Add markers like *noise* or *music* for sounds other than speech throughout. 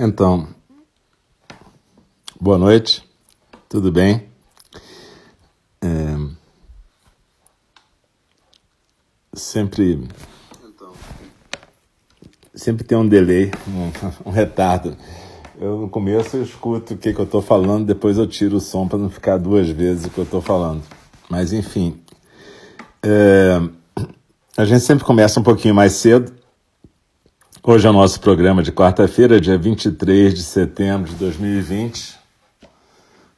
Então, boa noite, tudo bem? É, sempre, sempre tem um delay, um, *laughs* um, retardo. Eu no começo eu escuto o que, que eu estou falando, depois eu tiro o som para não ficar duas vezes o que eu estou falando. Mas enfim, é, a gente sempre começa um pouquinho mais cedo Hoje é o nosso programa de quarta-feira, dia 23 de setembro de 2020.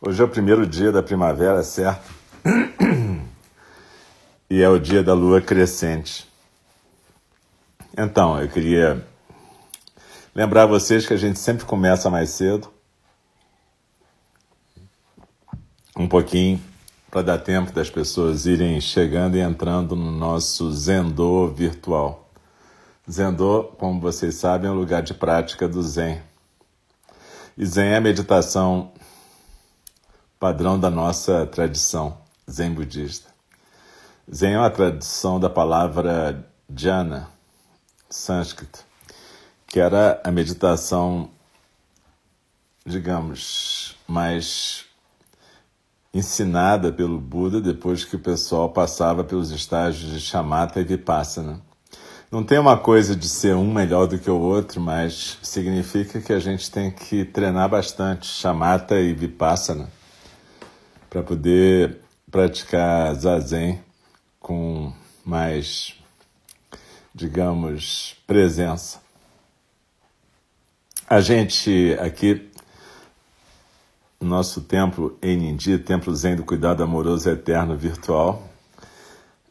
Hoje é o primeiro dia da primavera, certo? E é o dia da lua crescente. Então, eu queria lembrar vocês que a gente sempre começa mais cedo. Um pouquinho para dar tempo das pessoas irem chegando e entrando no nosso Zendô virtual. Zendô, como vocês sabem, é um lugar de prática do Zen. E Zen é a meditação padrão da nossa tradição Zen budista. Zen é uma tradição da palavra jhana, sânscrito, que era a meditação, digamos, mais ensinada pelo Buda depois que o pessoal passava pelos estágios de shamatha e vipassana. Não tem uma coisa de ser um melhor do que o outro, mas significa que a gente tem que treinar bastante chamata e vipassana para poder praticar zazen com mais, digamos, presença. A gente aqui, nosso templo Enindi, Templo Zen do Cuidado Amoroso Eterno Virtual,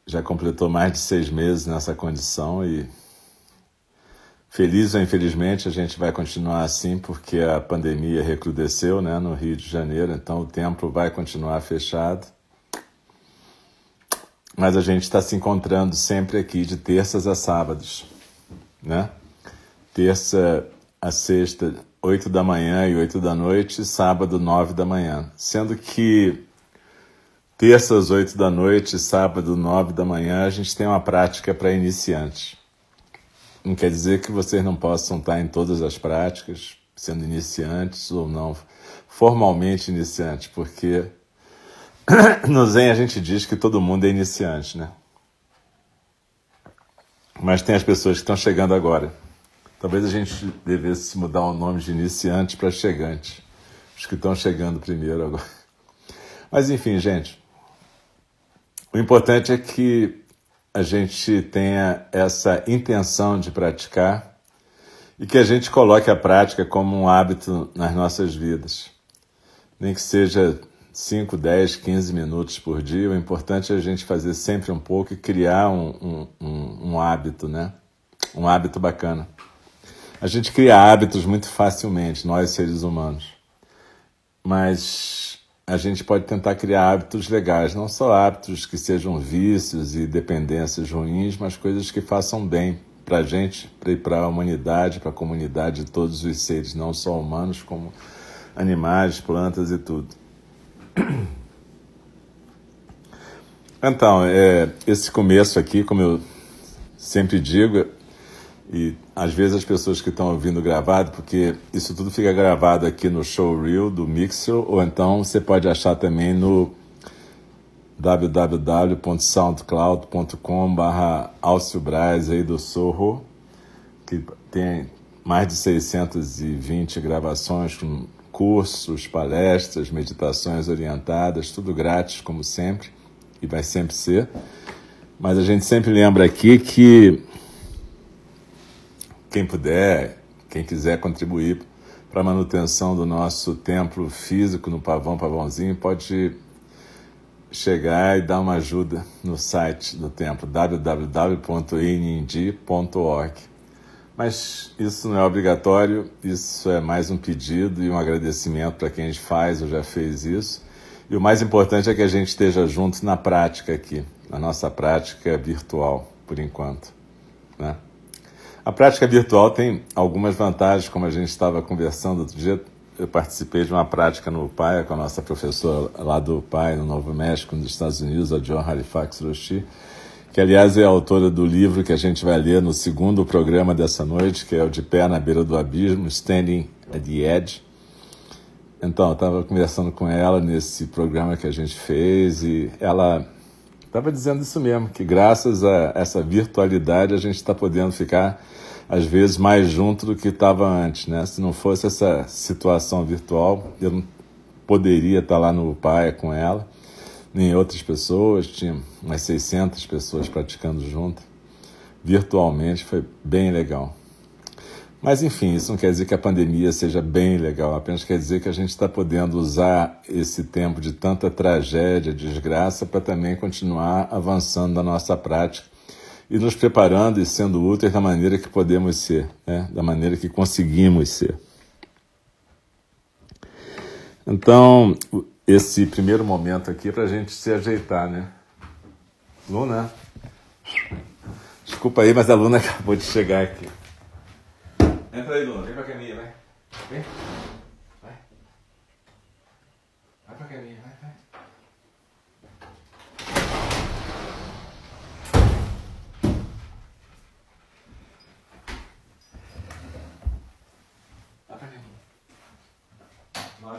já completou mais de seis meses nessa condição e feliz ou infelizmente a gente vai continuar assim porque a pandemia recrudesceu né, no Rio de Janeiro, então o templo vai continuar fechado. Mas a gente está se encontrando sempre aqui de terças a sábados, né? Terça a sexta, oito da manhã e oito da noite, sábado, nove da manhã. Sendo que Terça às oito da noite, sábado, nove da manhã, a gente tem uma prática para iniciantes. Não quer dizer que vocês não possam estar em todas as práticas, sendo iniciantes ou não, formalmente iniciantes, porque *coughs* no Zen a gente diz que todo mundo é iniciante, né? Mas tem as pessoas que estão chegando agora. Talvez a gente devesse mudar o nome de iniciante para chegante. Os que estão chegando primeiro agora. Mas enfim, gente, o importante é que a gente tenha essa intenção de praticar e que a gente coloque a prática como um hábito nas nossas vidas. Nem que seja 5, 10, 15 minutos por dia, o importante é a gente fazer sempre um pouco e criar um, um, um, um hábito, né? Um hábito bacana. A gente cria hábitos muito facilmente, nós seres humanos. Mas a gente pode tentar criar hábitos legais, não só hábitos que sejam vícios e dependências ruins, mas coisas que façam bem para a gente para a humanidade, para a comunidade de todos os seres, não só humanos, como animais, plantas e tudo. Então, é, esse começo aqui, como eu sempre digo, e às vezes as pessoas que estão ouvindo gravado, porque isso tudo fica gravado aqui no Showreel do Mixer, ou então você pode achar também no www.soundcloud.com barra aí do Sorro, que tem mais de 620 gravações com cursos, palestras, meditações orientadas, tudo grátis, como sempre, e vai sempre ser. Mas a gente sempre lembra aqui que quem puder, quem quiser contribuir para a manutenção do nosso templo físico no Pavão Pavãozinho, pode chegar e dar uma ajuda no site do templo www.inindi.org. Mas isso não é obrigatório, isso é mais um pedido e um agradecimento para quem faz ou já fez isso. E o mais importante é que a gente esteja junto na prática aqui, na nossa prática virtual, por enquanto. Né? A prática virtual tem algumas vantagens, como a gente estava conversando outro dia. Eu participei de uma prática no PAI com a nossa professora lá do PAI, no Novo México, nos Estados Unidos, a John Halifax Roshi, que aliás é autora do livro que a gente vai ler no segundo programa dessa noite, que é o De Pé na Beira do Abismo, Standing é The Edge. Então, eu estava conversando com ela nesse programa que a gente fez e ela estava dizendo isso mesmo, que graças a essa virtualidade a gente está podendo ficar às vezes mais junto do que estava antes, né? Se não fosse essa situação virtual, eu não poderia estar lá no Paia com ela, nem outras pessoas, tinha umas 600 pessoas praticando junto. Virtualmente foi bem legal. Mas enfim, isso não quer dizer que a pandemia seja bem legal, apenas quer dizer que a gente está podendo usar esse tempo de tanta tragédia, desgraça, para também continuar avançando na nossa prática e nos preparando e sendo úteis da maneira que podemos ser, né? da maneira que conseguimos ser. Então, esse primeiro momento aqui é para a gente se ajeitar, né? Luna, desculpa aí, mas a Luna *laughs* acabou de chegar aqui. Entra aí, Luna, vem pra caminha, vai. Vem. Vai. Vai pra caminha, vai, vai.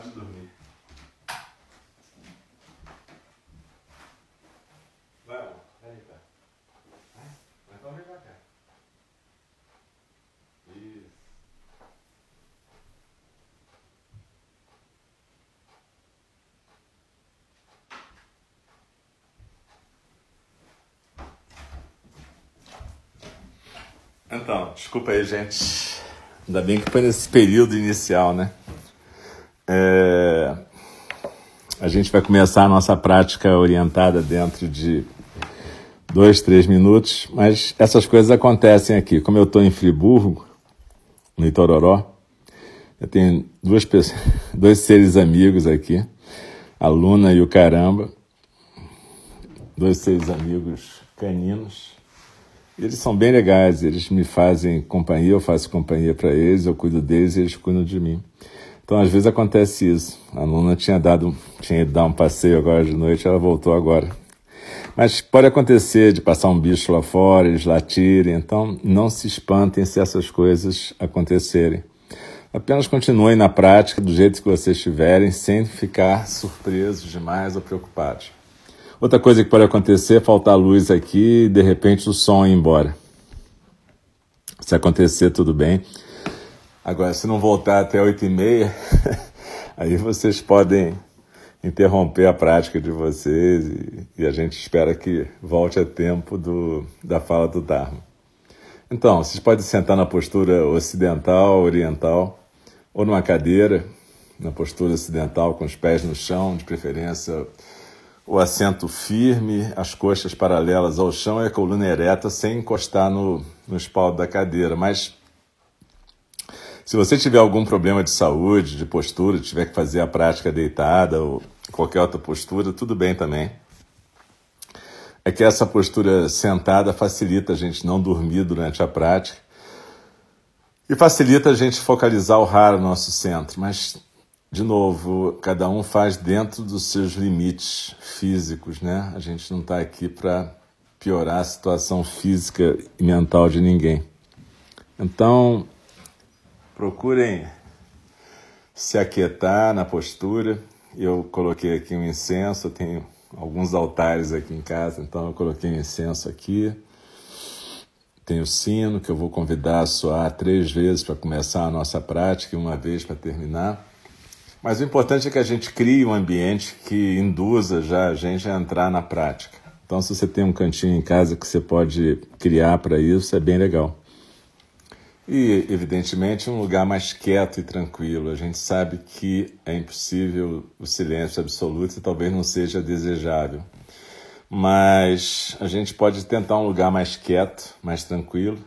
de dormir. Vai, amor. Vem cá. Vai. Vai então vem pra cá. Isso. Então, desculpa aí, gente. Ainda bem que foi nesse período inicial, né? É, a gente vai começar a nossa prática orientada dentro de dois, três minutos, mas essas coisas acontecem aqui. Como eu estou em Friburgo, no Itororó, eu tenho duas *laughs* dois seres amigos aqui, a Luna e o Caramba, dois seres amigos caninos. Eles são bem legais, eles me fazem companhia, eu faço companhia para eles, eu cuido deles e eles cuidam de mim. Então, às vezes acontece isso. A Luna tinha dado, tinha ido dar um passeio agora de noite, ela voltou agora. Mas pode acontecer de passar um bicho lá fora, eles latirem, então não se espantem se essas coisas acontecerem. Apenas continuem na prática do jeito que vocês estiverem, sem ficar surpresos demais ou preocupados. Outra coisa que pode acontecer é faltar luz aqui e de repente o som ir embora. Se acontecer, tudo bem. Agora, se não voltar até oito e meia, *laughs* aí vocês podem interromper a prática de vocês e, e, a gente espera que volte a tempo do, da fala do Dharma. Então, vocês podem sentar na postura ocidental, oriental, ou numa cadeira, na postura ocidental, com os pés no chão, de preferência o assento firme, as coxas paralelas ao chão e a coluna ereta sem encostar no, no espaldo da cadeira, mas se você tiver algum problema de saúde, de postura, tiver que fazer a prática deitada ou qualquer outra postura, tudo bem também. É que essa postura sentada facilita a gente não dormir durante a prática e facilita a gente focalizar o raro no nosso centro. Mas, de novo, cada um faz dentro dos seus limites físicos, né? A gente não está aqui para piorar a situação física e mental de ninguém. Então, Procurem se aquietar na postura. Eu coloquei aqui um incenso, tenho alguns altares aqui em casa, então eu coloquei um incenso aqui. Tem o sino que eu vou convidar a soar três vezes para começar a nossa prática e uma vez para terminar. Mas o importante é que a gente crie um ambiente que induza já a gente a entrar na prática. Então, se você tem um cantinho em casa que você pode criar para isso, é bem legal. E, evidentemente, um lugar mais quieto e tranquilo. A gente sabe que é impossível o silêncio absoluto e talvez não seja desejável. Mas a gente pode tentar um lugar mais quieto, mais tranquilo,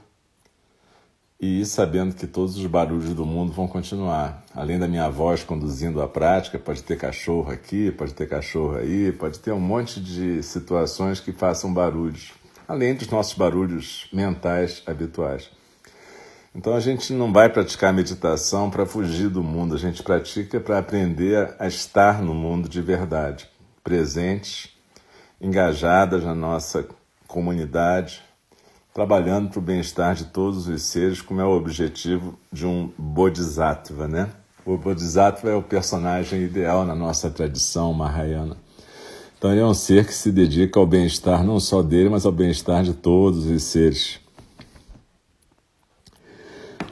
e sabendo que todos os barulhos do mundo vão continuar. Além da minha voz conduzindo a prática, pode ter cachorro aqui, pode ter cachorro aí, pode ter um monte de situações que façam barulhos, além dos nossos barulhos mentais habituais. Então a gente não vai praticar meditação para fugir do mundo, a gente pratica para aprender a estar no mundo de verdade, presentes, engajadas na nossa comunidade, trabalhando para o bem-estar de todos os seres, como é o objetivo de um Bodhisattva, né? O Bodhisattva é o personagem ideal na nossa tradição mahayana. Então ele é um ser que se dedica ao bem-estar não só dele, mas ao bem-estar de todos os seres.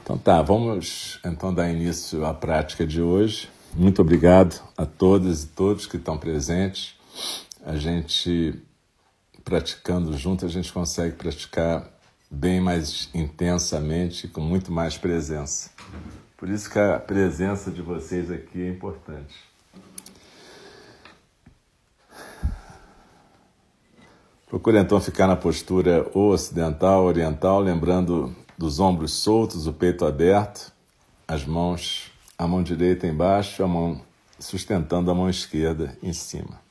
Então tá, vamos então dar início à prática de hoje. Muito obrigado a todas e todos que estão presentes. A gente praticando junto, a gente consegue praticar bem mais intensamente, com muito mais presença. Por isso que a presença de vocês aqui é importante. Procure então ficar na postura ocidental, oriental, lembrando dos ombros soltos, o peito aberto, as mãos, a mão direita embaixo, a mão sustentando a mão esquerda em cima.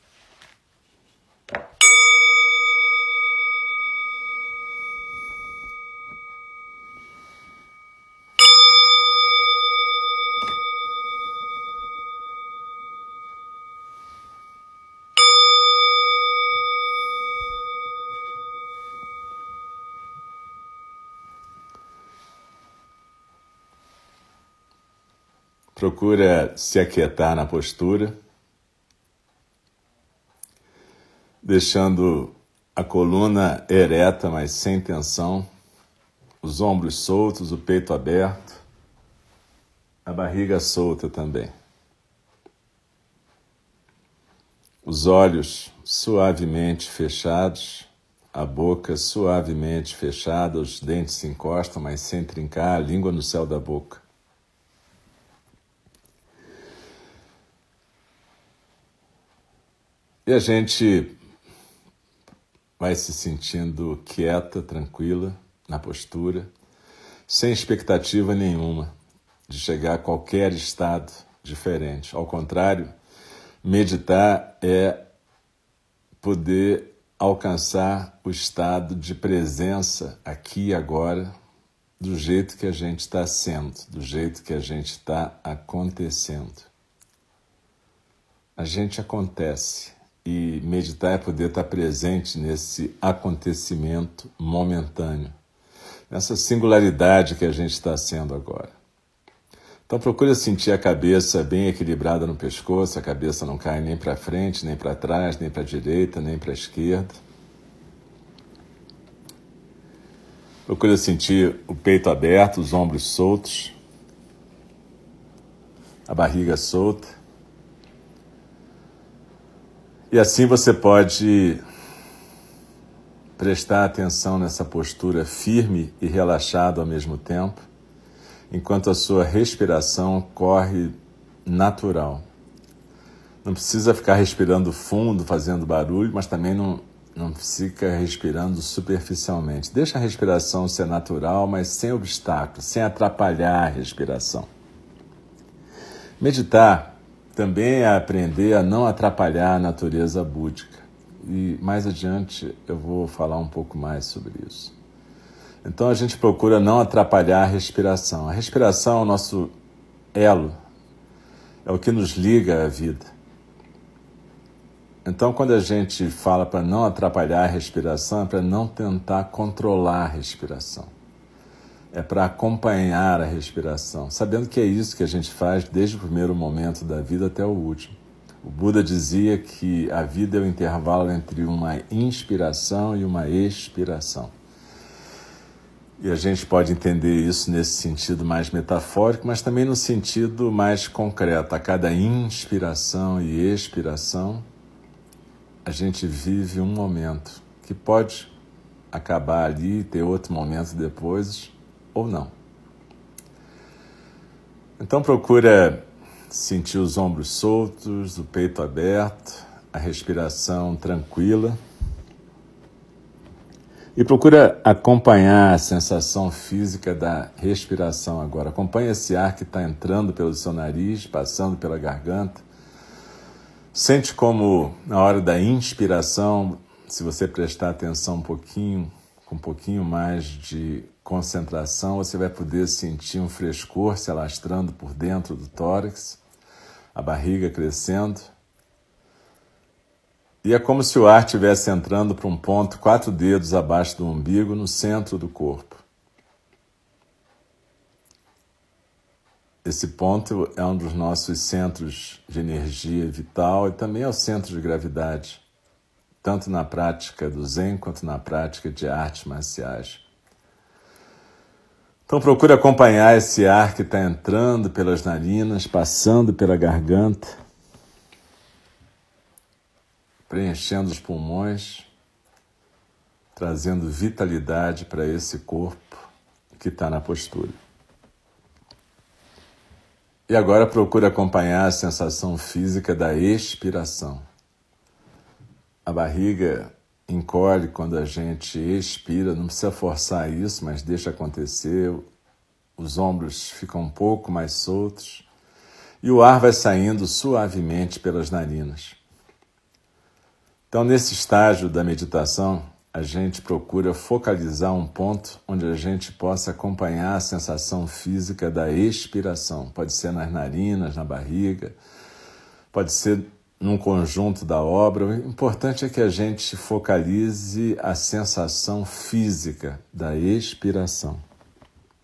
Procura se aquietar na postura, deixando a coluna ereta, mas sem tensão, os ombros soltos, o peito aberto, a barriga solta também. Os olhos suavemente fechados, a boca suavemente fechada, os dentes se encostam, mas sem trincar, a língua no céu da boca. E a gente vai se sentindo quieta, tranquila na postura, sem expectativa nenhuma de chegar a qualquer estado diferente. Ao contrário, meditar é poder alcançar o estado de presença aqui e agora, do jeito que a gente está sendo, do jeito que a gente está acontecendo. A gente acontece e meditar é poder estar presente nesse acontecimento momentâneo, nessa singularidade que a gente está sendo agora. Então procure sentir a cabeça bem equilibrada no pescoço, a cabeça não cai nem para frente, nem para trás, nem para a direita, nem para a esquerda. Procure sentir o peito aberto, os ombros soltos, a barriga solta. E assim você pode prestar atenção nessa postura firme e relaxada ao mesmo tempo, enquanto a sua respiração corre natural. Não precisa ficar respirando fundo, fazendo barulho, mas também não, não fica respirando superficialmente. Deixa a respiração ser natural, mas sem obstáculos, sem atrapalhar a respiração. Meditar também é aprender a não atrapalhar a natureza búdica. E mais adiante eu vou falar um pouco mais sobre isso. Então a gente procura não atrapalhar a respiração. A respiração é o nosso elo, é o que nos liga à vida. Então, quando a gente fala para não atrapalhar a respiração, é para não tentar controlar a respiração é para acompanhar a respiração, sabendo que é isso que a gente faz desde o primeiro momento da vida até o último. O Buda dizia que a vida é o intervalo entre uma inspiração e uma expiração. E a gente pode entender isso nesse sentido mais metafórico, mas também no sentido mais concreto. A cada inspiração e expiração, a gente vive um momento que pode acabar ali e ter outro momento depois, ou não. Então procura sentir os ombros soltos, o peito aberto, a respiração tranquila. E procura acompanhar a sensação física da respiração agora. Acompanhe esse ar que está entrando pelo seu nariz, passando pela garganta. Sente como na hora da inspiração, se você prestar atenção um pouquinho, com um pouquinho mais de concentração, você vai poder sentir um frescor se alastrando por dentro do tórax, a barriga crescendo. E é como se o ar estivesse entrando para um ponto quatro dedos abaixo do umbigo, no centro do corpo. Esse ponto é um dos nossos centros de energia vital e também é o centro de gravidade, tanto na prática do Zen quanto na prática de artes marciais. Então procure acompanhar esse ar que está entrando pelas narinas, passando pela garganta, preenchendo os pulmões, trazendo vitalidade para esse corpo que está na postura. E agora procure acompanhar a sensação física da expiração. A barriga encolhe quando a gente expira, não precisa forçar isso, mas deixa acontecer. Os ombros ficam um pouco mais soltos e o ar vai saindo suavemente pelas narinas. Então, nesse estágio da meditação, a gente procura focalizar um ponto onde a gente possa acompanhar a sensação física da expiração. Pode ser nas narinas, na barriga, pode ser num conjunto da obra. O importante é que a gente focalize a sensação física da expiração.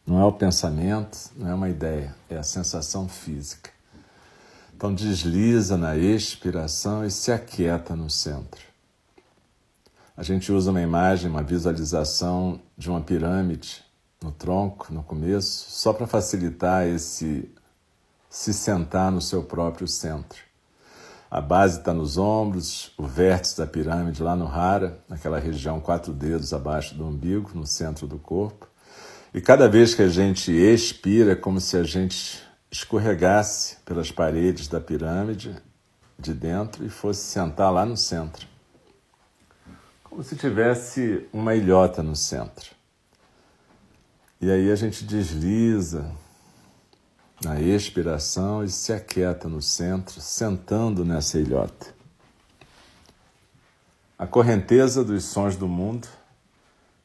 Não é o pensamento, não é uma ideia, é a sensação física. Então desliza na expiração e se aquieta no centro. A gente usa uma imagem, uma visualização de uma pirâmide no tronco, no começo, só para facilitar esse se sentar no seu próprio centro. A base está nos ombros, o vértice da pirâmide lá no rara, naquela região quatro dedos abaixo do umbigo, no centro do corpo. E cada vez que a gente expira, é como se a gente escorregasse pelas paredes da pirâmide de dentro e fosse sentar lá no centro. Como se tivesse uma ilhota no centro. E aí a gente desliza na expiração e se aquieta no centro, sentando nessa ilhota. A correnteza dos sons do mundo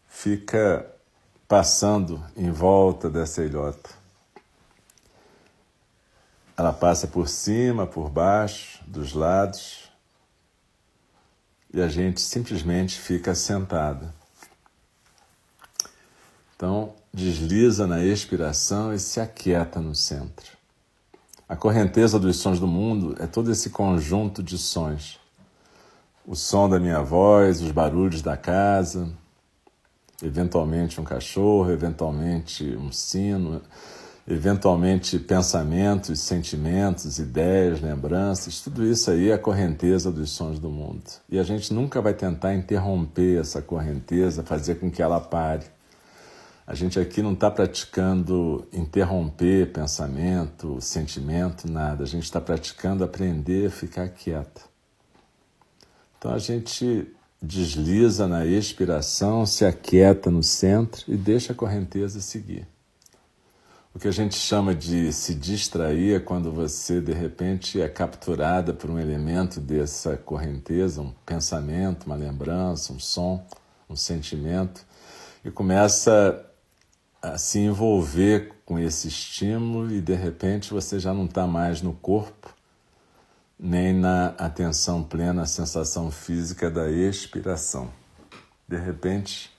fica passando em volta dessa ilhota. Ela passa por cima, por baixo, dos lados, e a gente simplesmente fica sentada. Então, desliza na expiração e se aquieta no centro. A correnteza dos sons do mundo é todo esse conjunto de sons. O som da minha voz, os barulhos da casa, eventualmente um cachorro, eventualmente um sino, eventualmente pensamentos, sentimentos, ideias, lembranças, tudo isso aí é a correnteza dos sons do mundo. E a gente nunca vai tentar interromper essa correnteza, fazer com que ela pare. A gente aqui não está praticando interromper pensamento, sentimento, nada. A gente está praticando aprender a ficar quieta. Então a gente desliza na expiração, se aquieta no centro e deixa a correnteza seguir. O que a gente chama de se distrair é quando você, de repente, é capturada por um elemento dessa correnteza, um pensamento, uma lembrança, um som, um sentimento, e começa a se envolver com esse estímulo e, de repente, você já não está mais no corpo, nem na atenção plena, a sensação física da expiração. De repente,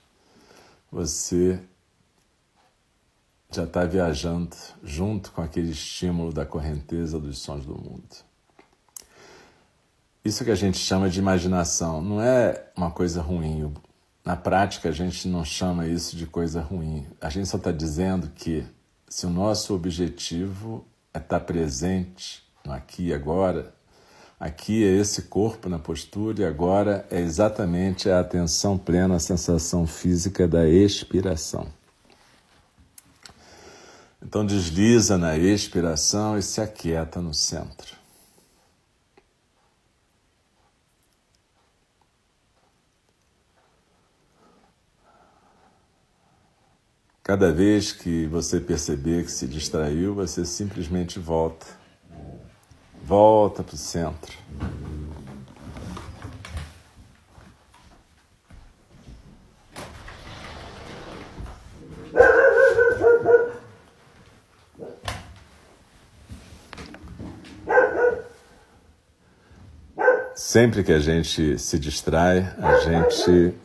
você já está viajando junto com aquele estímulo da correnteza dos sons do mundo. Isso que a gente chama de imaginação não é uma coisa ruim. Na prática, a gente não chama isso de coisa ruim. A gente só está dizendo que se o nosso objetivo é estar tá presente no aqui e agora, aqui é esse corpo na postura e agora é exatamente a atenção plena, a sensação física da expiração. Então desliza na expiração e se aquieta no centro. Cada vez que você perceber que se distraiu, você simplesmente volta. Volta para o centro. Sempre que a gente se distrai, a gente,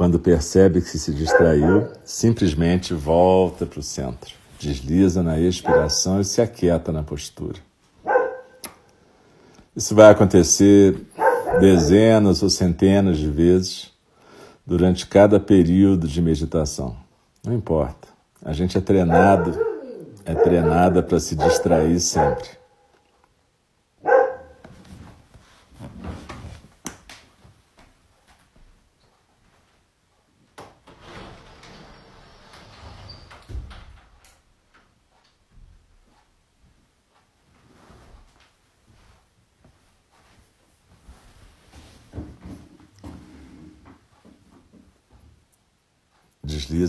quando percebe que se distraiu, simplesmente volta para o centro, desliza na expiração e se aquieta na postura. Isso vai acontecer dezenas ou centenas de vezes durante cada período de meditação. Não importa. A gente é treinado, é treinada para se distrair sempre.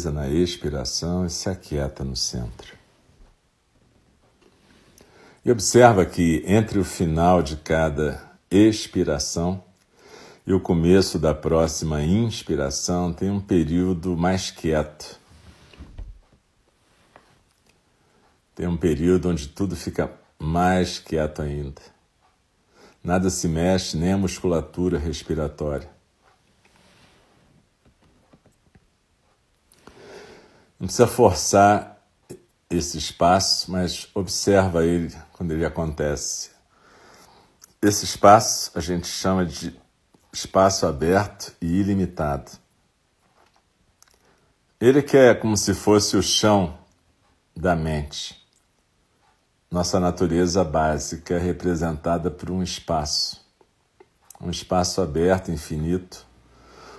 Na expiração e se aquieta no centro. E observa que entre o final de cada expiração e o começo da próxima inspiração tem um período mais quieto. Tem um período onde tudo fica mais quieto ainda. Nada se mexe, nem a musculatura respiratória. Não precisa forçar esse espaço, mas observa ele quando ele acontece. Esse espaço a gente chama de espaço aberto e ilimitado. Ele que é como se fosse o chão da mente. Nossa natureza básica é representada por um espaço, um espaço aberto, infinito,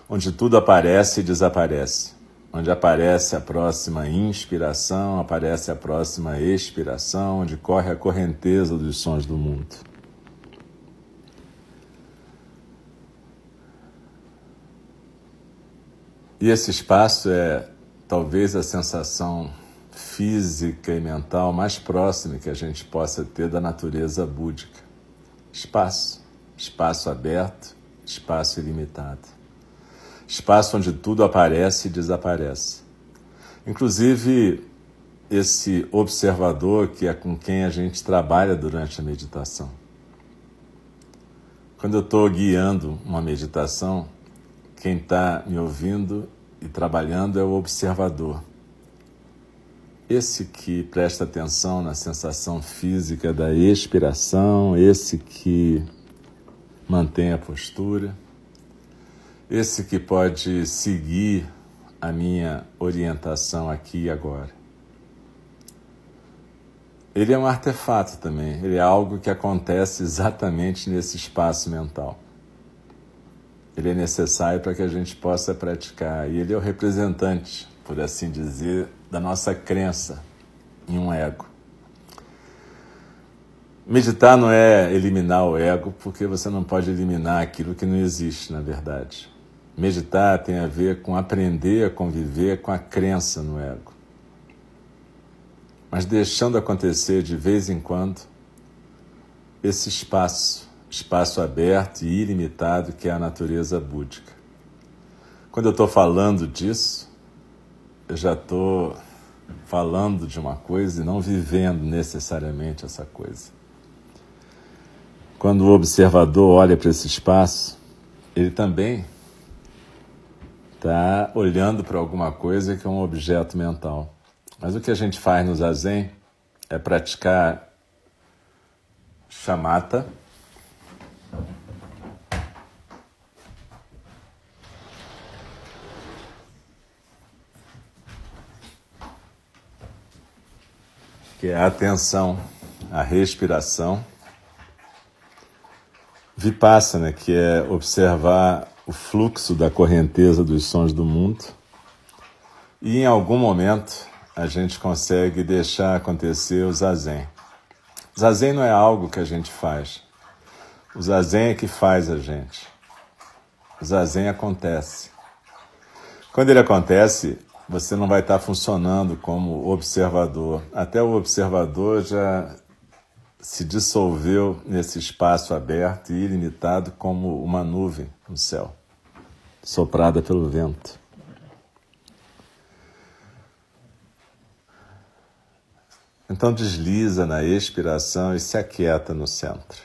onde tudo aparece e desaparece onde aparece a próxima inspiração, aparece a próxima expiração, onde corre a correnteza dos sons do mundo. E esse espaço é talvez a sensação física e mental mais próxima que a gente possa ter da natureza búdica. Espaço, espaço aberto, espaço ilimitado espaço onde tudo aparece e desaparece. Inclusive, esse observador que é com quem a gente trabalha durante a meditação. Quando eu estou guiando uma meditação, quem está me ouvindo e trabalhando é o observador. Esse que presta atenção na sensação física da expiração, esse que mantém a postura esse que pode seguir a minha orientação aqui e agora. Ele é um artefato também, ele é algo que acontece exatamente nesse espaço mental. Ele é necessário para que a gente possa praticar e ele é o representante, por assim dizer, da nossa crença em um ego. Meditar não é eliminar o ego, porque você não pode eliminar aquilo que não existe, na verdade. Meditar tem a ver com aprender a conviver com a crença no ego. Mas deixando acontecer de vez em quando esse espaço, espaço aberto e ilimitado que é a natureza búdica. Quando eu estou falando disso, eu já estou falando de uma coisa e não vivendo necessariamente essa coisa. Quando o observador olha para esse espaço, ele também está olhando para alguma coisa que é um objeto mental. Mas o que a gente faz no zazen é praticar chamata. Que é a atenção, a respiração. Vipassana, que é observar o fluxo da correnteza dos sons do mundo e em algum momento a gente consegue deixar acontecer o zazen. Zazen não é algo que a gente faz. O zazen é que faz a gente. O zazen acontece. Quando ele acontece, você não vai estar funcionando como observador. Até o observador já se dissolveu nesse espaço aberto e ilimitado como uma nuvem no céu, soprada pelo vento. Então desliza na expiração e se aquieta no centro.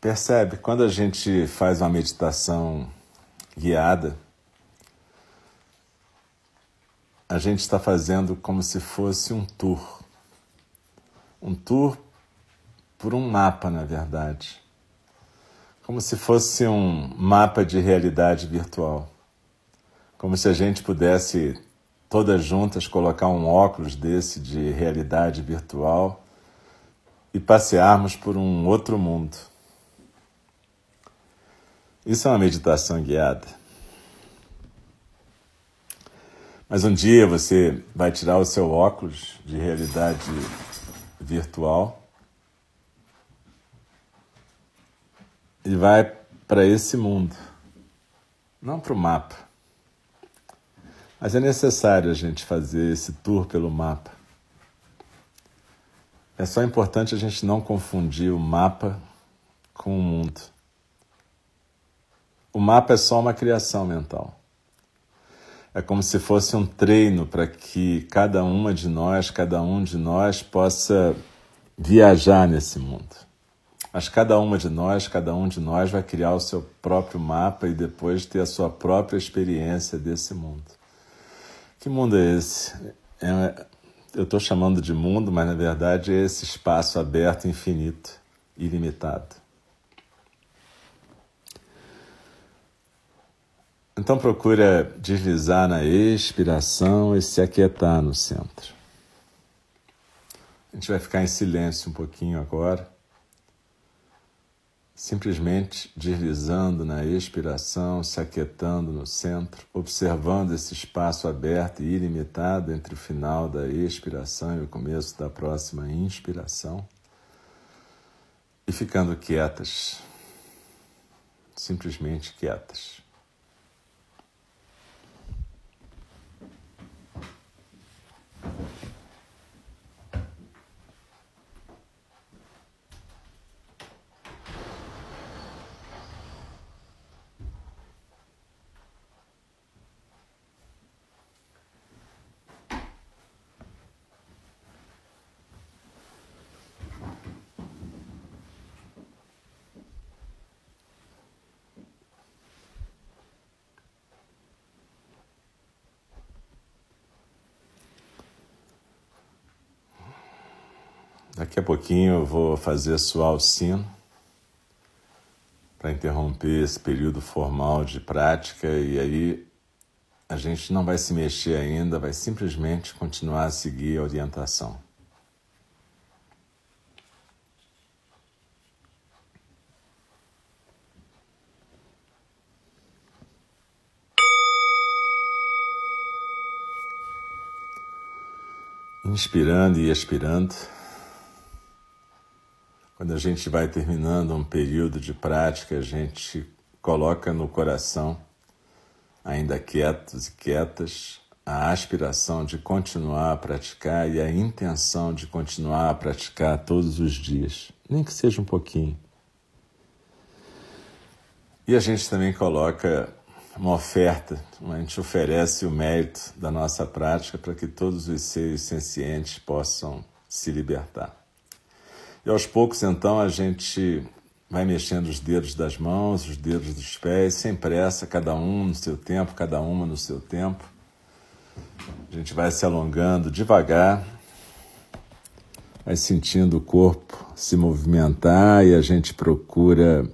Percebe, quando a gente faz uma meditação guiada, a gente está fazendo como se fosse um tour. Um tour por um mapa, na verdade. Como se fosse um mapa de realidade virtual. Como se a gente pudesse, todas juntas, colocar um óculos desse de realidade virtual e passearmos por um outro mundo. Isso é uma meditação guiada. Mas um dia você vai tirar o seu óculos de realidade virtual e vai para esse mundo, não para o mapa. Mas é necessário a gente fazer esse tour pelo mapa. É só importante a gente não confundir o mapa com o mundo. O mapa é só uma criação mental. É como se fosse um treino para que cada uma de nós, cada um de nós possa viajar nesse mundo. Mas cada uma de nós, cada um de nós vai criar o seu próprio mapa e depois ter a sua própria experiência desse mundo. Que mundo é esse? É, eu estou chamando de mundo, mas na verdade é esse espaço aberto, infinito, ilimitado. Então procura deslizar na expiração e se aquietar no centro. A gente vai ficar em silêncio um pouquinho agora, simplesmente deslizando na expiração, se aquietando no centro, observando esse espaço aberto e ilimitado entre o final da expiração e o começo da próxima inspiração, e ficando quietas, simplesmente quietas. Daqui a pouquinho eu vou fazer soar o sino para interromper esse período formal de prática e aí a gente não vai se mexer ainda, vai simplesmente continuar a seguir a orientação. Inspirando e expirando. Quando a gente vai terminando um período de prática, a gente coloca no coração, ainda quietos e quietas, a aspiração de continuar a praticar e a intenção de continuar a praticar todos os dias, nem que seja um pouquinho. E a gente também coloca uma oferta, a gente oferece o mérito da nossa prática para que todos os seres sencientes possam se libertar. E aos poucos, então, a gente vai mexendo os dedos das mãos, os dedos dos pés, sem pressa, cada um no seu tempo, cada uma no seu tempo. A gente vai se alongando devagar, vai sentindo o corpo se movimentar e a gente procura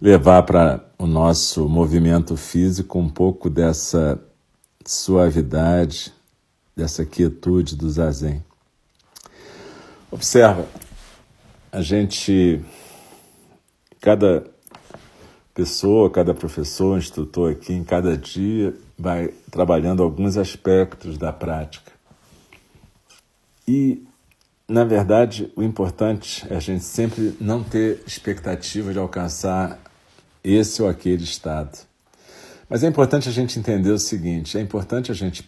levar para o nosso movimento físico um pouco dessa suavidade, dessa quietude do zazen. Observa, a gente, cada pessoa, cada professor, instrutor aqui, em cada dia, vai trabalhando alguns aspectos da prática. E, na verdade, o importante é a gente sempre não ter expectativa de alcançar esse ou aquele estado. Mas é importante a gente entender o seguinte: é importante a gente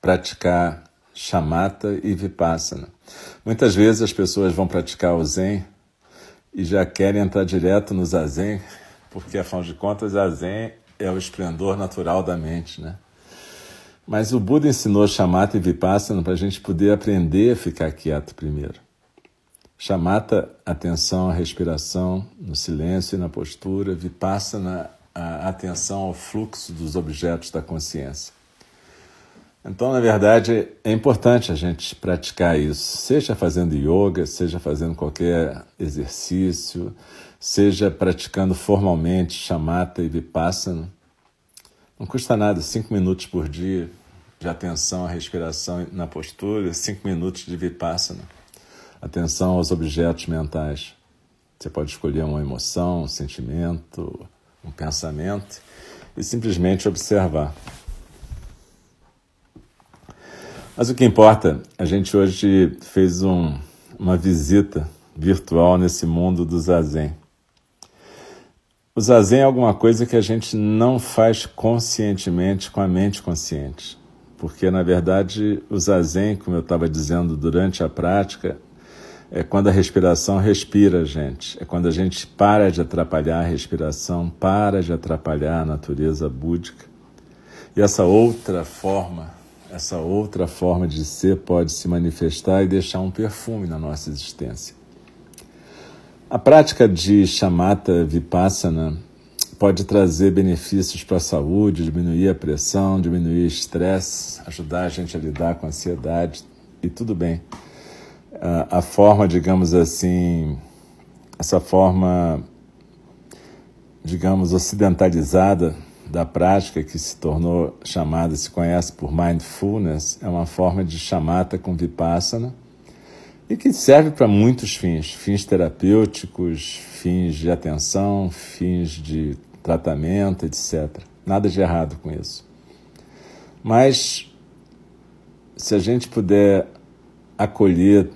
praticar chamata e vipassana. Muitas vezes as pessoas vão praticar o zen e já querem entrar direto no zazen, porque afinal de contas, zazen é o esplendor natural da mente, né? Mas o Buda ensinou chamata e vipassana para a gente poder aprender a ficar quieto primeiro. Chamata, atenção à respiração, no silêncio e na postura, vipassana, a atenção ao fluxo dos objetos da consciência. Então, na verdade, é importante a gente praticar isso, seja fazendo yoga, seja fazendo qualquer exercício, seja praticando formalmente chamata e vipassana. Não custa nada, cinco minutos por dia de atenção à respiração na postura, cinco minutos de vipassana, atenção aos objetos mentais. Você pode escolher uma emoção, um sentimento, um pensamento e simplesmente observar. Mas o que importa, a gente hoje fez um, uma visita virtual nesse mundo do zazen. O zazen é alguma coisa que a gente não faz conscientemente com a mente consciente. Porque, na verdade, o zazen, como eu estava dizendo durante a prática, é quando a respiração respira a gente. É quando a gente para de atrapalhar a respiração, para de atrapalhar a natureza búdica. E essa outra forma essa outra forma de ser pode se manifestar e deixar um perfume na nossa existência. A prática de chamata vipassana pode trazer benefícios para a saúde, diminuir a pressão, diminuir o estresse, ajudar a gente a lidar com a ansiedade e tudo bem. A forma, digamos assim, essa forma, digamos, ocidentalizada da prática que se tornou chamada, se conhece por mindfulness, é uma forma de chamata com vipassana e que serve para muitos fins, fins terapêuticos, fins de atenção, fins de tratamento, etc. Nada de errado com isso. Mas se a gente puder acolher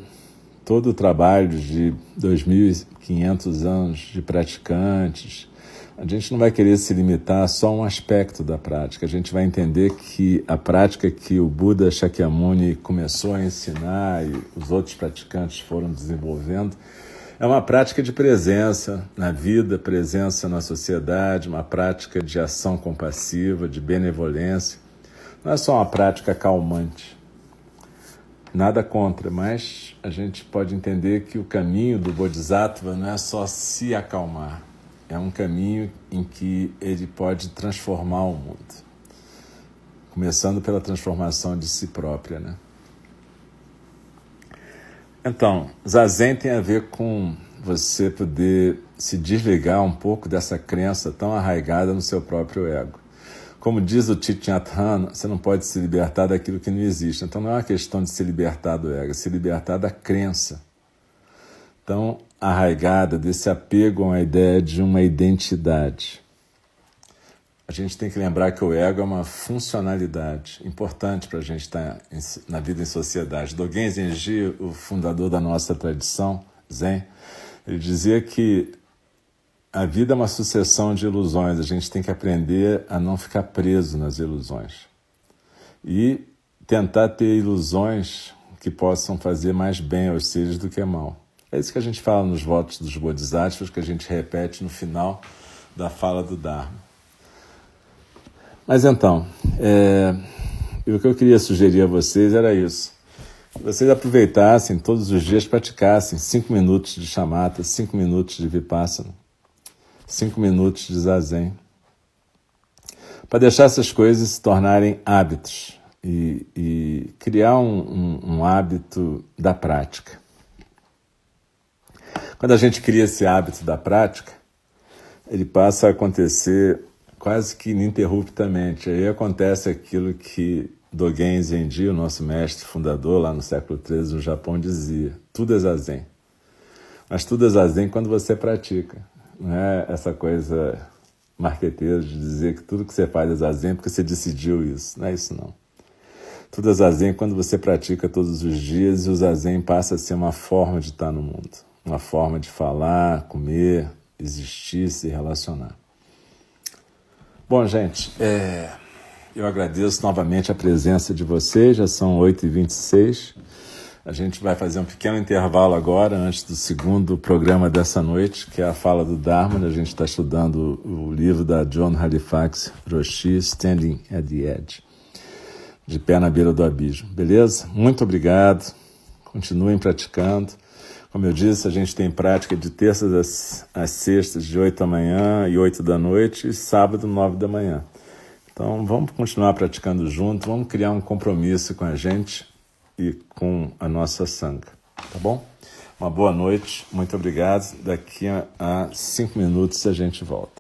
todo o trabalho de 2.500 anos de praticantes, a gente não vai querer se limitar a só um aspecto da prática. A gente vai entender que a prática que o Buda Shakyamuni começou a ensinar e os outros praticantes foram desenvolvendo é uma prática de presença na vida, presença na sociedade, uma prática de ação compassiva, de benevolência. Não é só uma prática calmante. Nada contra, mas a gente pode entender que o caminho do Bodhisattva não é só se acalmar, é um caminho em que ele pode transformar o mundo, começando pela transformação de si própria, né? Então, zazen tem a ver com você poder se desligar um pouco dessa crença tão arraigada no seu próprio ego. Como diz o Thich você não pode se libertar daquilo que não existe. Então não é uma questão de se libertar do ego, é se libertar da crença. Então, arraigada desse apego uma ideia de uma identidade. A gente tem que lembrar que o ego é uma funcionalidade importante para a gente estar tá na vida em sociedade. Dogen Zenji, o fundador da nossa tradição Zen, ele dizia que a vida é uma sucessão de ilusões, a gente tem que aprender a não ficar preso nas ilusões. E tentar ter ilusões que possam fazer mais bem aos seres do que mal. É isso que a gente fala nos votos dos Bodhisattvas, que a gente repete no final da fala do Dharma. Mas então, é, o que eu queria sugerir a vocês era isso. Que vocês aproveitassem todos os dias, praticassem cinco minutos de chamata, cinco minutos de vipassana, cinco minutos de zazen, para deixar essas coisas se tornarem hábitos e, e criar um, um, um hábito da prática. Quando a gente cria esse hábito da prática, ele passa a acontecer quase que ininterruptamente. Aí acontece aquilo que Dogen Zenji, o nosso mestre fundador lá no século XIII no Japão, dizia: tudo é zazen. Mas tudo é zazen quando você pratica. Não é essa coisa marqueteira de dizer que tudo que você faz é zazen porque você decidiu isso. Não é isso não. Tudo é zazen quando você pratica todos os dias e o zazen passa a ser uma forma de estar no mundo uma forma de falar, comer, existir, se relacionar. Bom, gente, é, eu agradeço novamente a presença de vocês, já são 8h26. A gente vai fazer um pequeno intervalo agora, antes do segundo programa dessa noite, que é a fala do Dharma. A gente está estudando o livro da John Halifax Roshi, Standing at the Edge, de pé na beira do abismo. Beleza? Muito obrigado. Continuem praticando. Como eu disse, a gente tem prática de terças às, às sextas, de 8 da manhã e 8 da noite, e sábado, 9 da manhã. Então, vamos continuar praticando junto, vamos criar um compromisso com a gente e com a nossa sanga, tá bom? Uma boa noite, muito obrigado. Daqui a, a cinco minutos a gente volta.